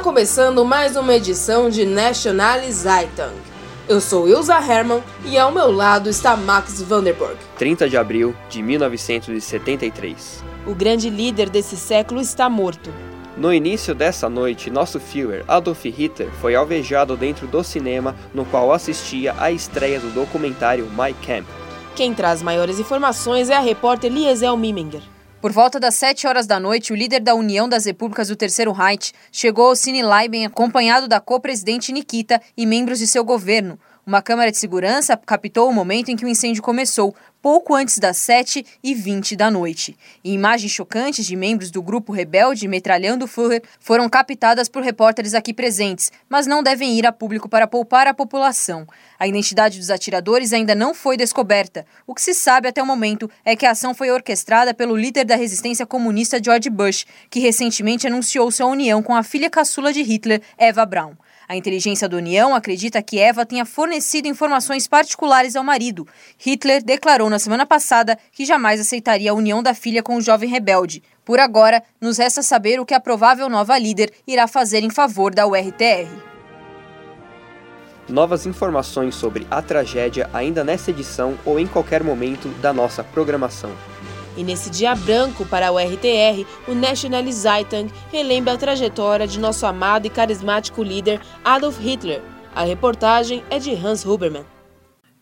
Está começando mais uma edição de National Zeitung. Eu sou Ilza Hermann e ao meu lado está Max Vanderburg. 30 de abril de 1973. O grande líder desse século está morto. No início dessa noite, nosso Führer Adolf Hitler foi alvejado dentro do cinema no qual assistia à estreia do documentário My Camp. Quem traz maiores informações é a repórter Liesel Miminger. Por volta das 7 horas da noite, o líder da União das Repúblicas do Terceiro Reich chegou ao Cine Leiben acompanhado da co-presidente Nikita e membros de seu governo. Uma câmera de segurança captou o momento em que o incêndio começou, pouco antes das 7 e 20 da noite. E imagens chocantes de membros do grupo rebelde metralhando Führer foram captadas por repórteres aqui presentes, mas não devem ir a público para poupar a população. A identidade dos atiradores ainda não foi descoberta. O que se sabe até o momento é que a ação foi orquestrada pelo líder da resistência comunista George Bush, que recentemente anunciou sua união com a filha caçula de Hitler, Eva Braun. A inteligência da União acredita que Eva tenha fornecido informações particulares ao marido. Hitler declarou na semana passada que jamais aceitaria a união da filha com o jovem rebelde. Por agora, nos resta saber o que a provável nova líder irá fazer em favor da URTR. Novas informações sobre a tragédia ainda nessa edição ou em qualquer momento da nossa programação. E nesse dia branco para o RTR, o National Zeitung relembra a trajetória de nosso amado e carismático líder Adolf Hitler. A reportagem é de Hans Hubermann.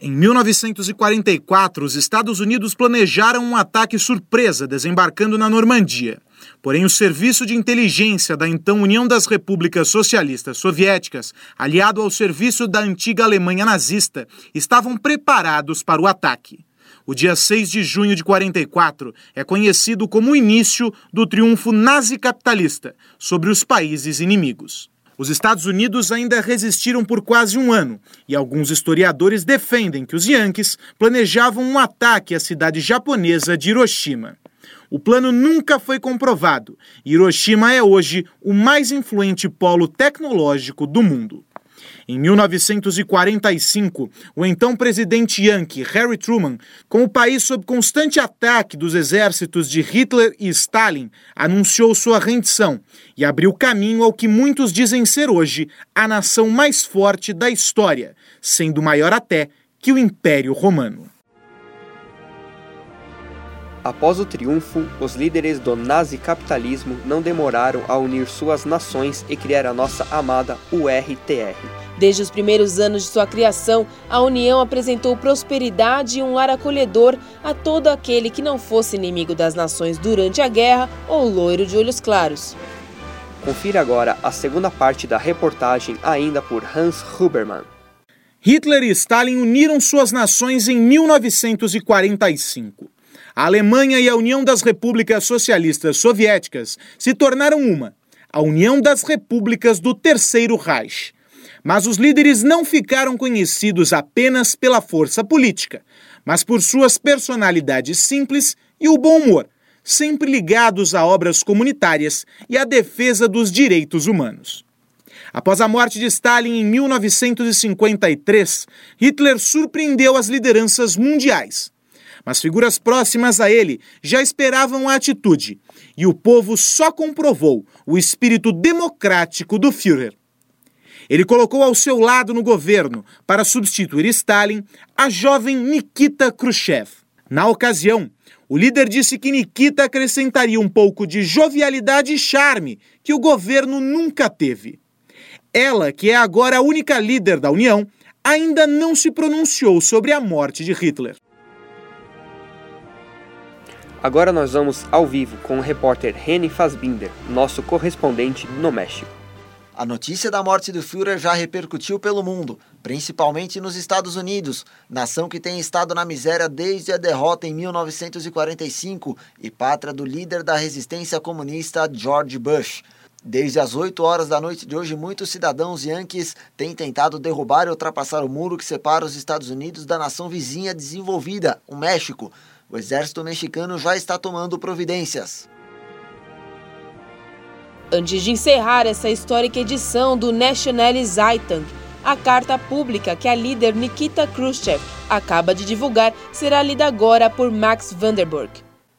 Em 1944, os Estados Unidos planejaram um ataque surpresa desembarcando na Normandia. Porém, o Serviço de Inteligência da então União das Repúblicas Socialistas Soviéticas, aliado ao serviço da antiga Alemanha nazista, estavam preparados para o ataque. O dia 6 de junho de 44 é conhecido como o início do triunfo nazi-capitalista sobre os países inimigos. Os Estados Unidos ainda resistiram por quase um ano, e alguns historiadores defendem que os Yankees planejavam um ataque à cidade japonesa de Hiroshima. O plano nunca foi comprovado, e Hiroshima é hoje o mais influente polo tecnológico do mundo. Em 1945, o então presidente Yankee, Harry Truman, com o país sob constante ataque dos exércitos de Hitler e Stalin, anunciou sua rendição e abriu caminho ao que muitos dizem ser hoje a nação mais forte da história, sendo maior até que o Império Romano. Após o triunfo, os líderes do nazi-capitalismo não demoraram a unir suas nações e criar a nossa amada URTR. Desde os primeiros anos de sua criação, a União apresentou prosperidade e um lar acolhedor a todo aquele que não fosse inimigo das nações durante a guerra ou loiro de olhos claros. Confira agora a segunda parte da reportagem, ainda por Hans Hubermann. Hitler e Stalin uniram suas nações em 1945. A Alemanha e a União das Repúblicas Socialistas Soviéticas se tornaram uma, a União das Repúblicas do Terceiro Reich. Mas os líderes não ficaram conhecidos apenas pela força política, mas por suas personalidades simples e o bom humor, sempre ligados a obras comunitárias e à defesa dos direitos humanos. Após a morte de Stalin em 1953, Hitler surpreendeu as lideranças mundiais mas figuras próximas a ele já esperavam a atitude, e o povo só comprovou o espírito democrático do Führer. Ele colocou ao seu lado no governo, para substituir Stalin, a jovem Nikita Khrushchev. Na ocasião, o líder disse que Nikita acrescentaria um pouco de jovialidade e charme que o governo nunca teve. Ela, que é agora a única líder da União, ainda não se pronunciou sobre a morte de Hitler. Agora nós vamos ao vivo com o repórter Reni Fazbinder, nosso correspondente no México. A notícia da morte do Führer já repercutiu pelo mundo, principalmente nos Estados Unidos, nação que tem estado na miséria desde a derrota em 1945 e pátria do líder da resistência comunista George Bush. Desde as 8 horas da noite de hoje, muitos cidadãos yankees têm tentado derrubar e ultrapassar o muro que separa os Estados Unidos da nação vizinha desenvolvida, o México o exército mexicano já está tomando providências. Antes de encerrar essa histórica edição do National Zeitung, a carta pública que a líder Nikita Khrushchev acaba de divulgar será lida agora por Max Vanderburg.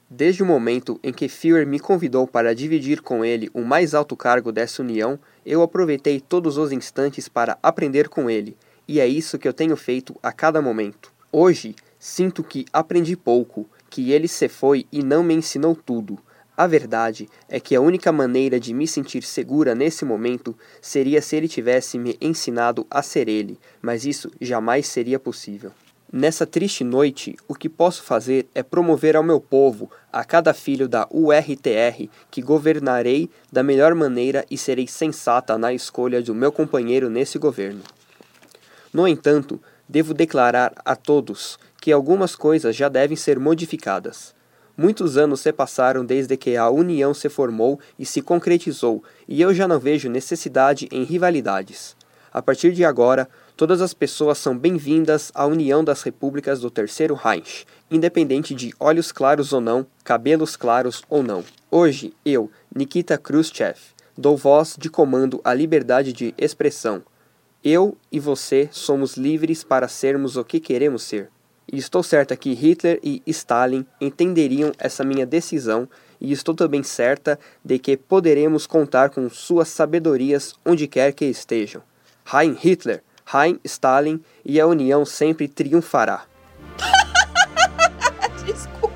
Desde o momento em que Führer me convidou para dividir com ele o mais alto cargo dessa união, eu aproveitei todos os instantes para aprender com ele, e é isso que eu tenho feito a cada momento. Hoje, sinto que aprendi pouco, que ele se foi e não me ensinou tudo. A verdade é que a única maneira de me sentir segura nesse momento seria se ele tivesse me ensinado a ser ele, mas isso jamais seria possível. Nessa triste noite, o que posso fazer é promover ao meu povo, a cada filho da URTR, que governarei da melhor maneira e serei sensata na escolha do meu companheiro nesse governo. No entanto, devo declarar a todos que algumas coisas já devem ser modificadas. Muitos anos se passaram desde que a União se formou e se concretizou, e eu já não vejo necessidade em rivalidades. A partir de agora, todas as pessoas são bem-vindas à União das Repúblicas do Terceiro Reich, independente de olhos claros ou não, cabelos claros ou não. Hoje, eu, Nikita Khrushchev, dou voz de comando à liberdade de expressão. Eu e você somos livres para sermos o que queremos ser. E estou certa que Hitler e Stalin entenderiam essa minha decisão, e estou também certa de que poderemos contar com suas sabedorias onde quer que estejam. Heim Hitler, Heim Stalin e a União sempre triunfará. Desculpa.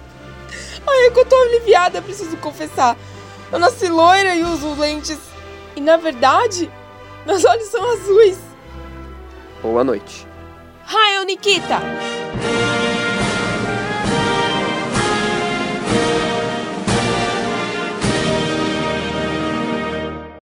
Ai, é que eu tô aliviada, preciso confessar. Eu nasci loira e uso lentes. E na verdade, meus olhos são azuis. Boa noite. Hi, Nikita!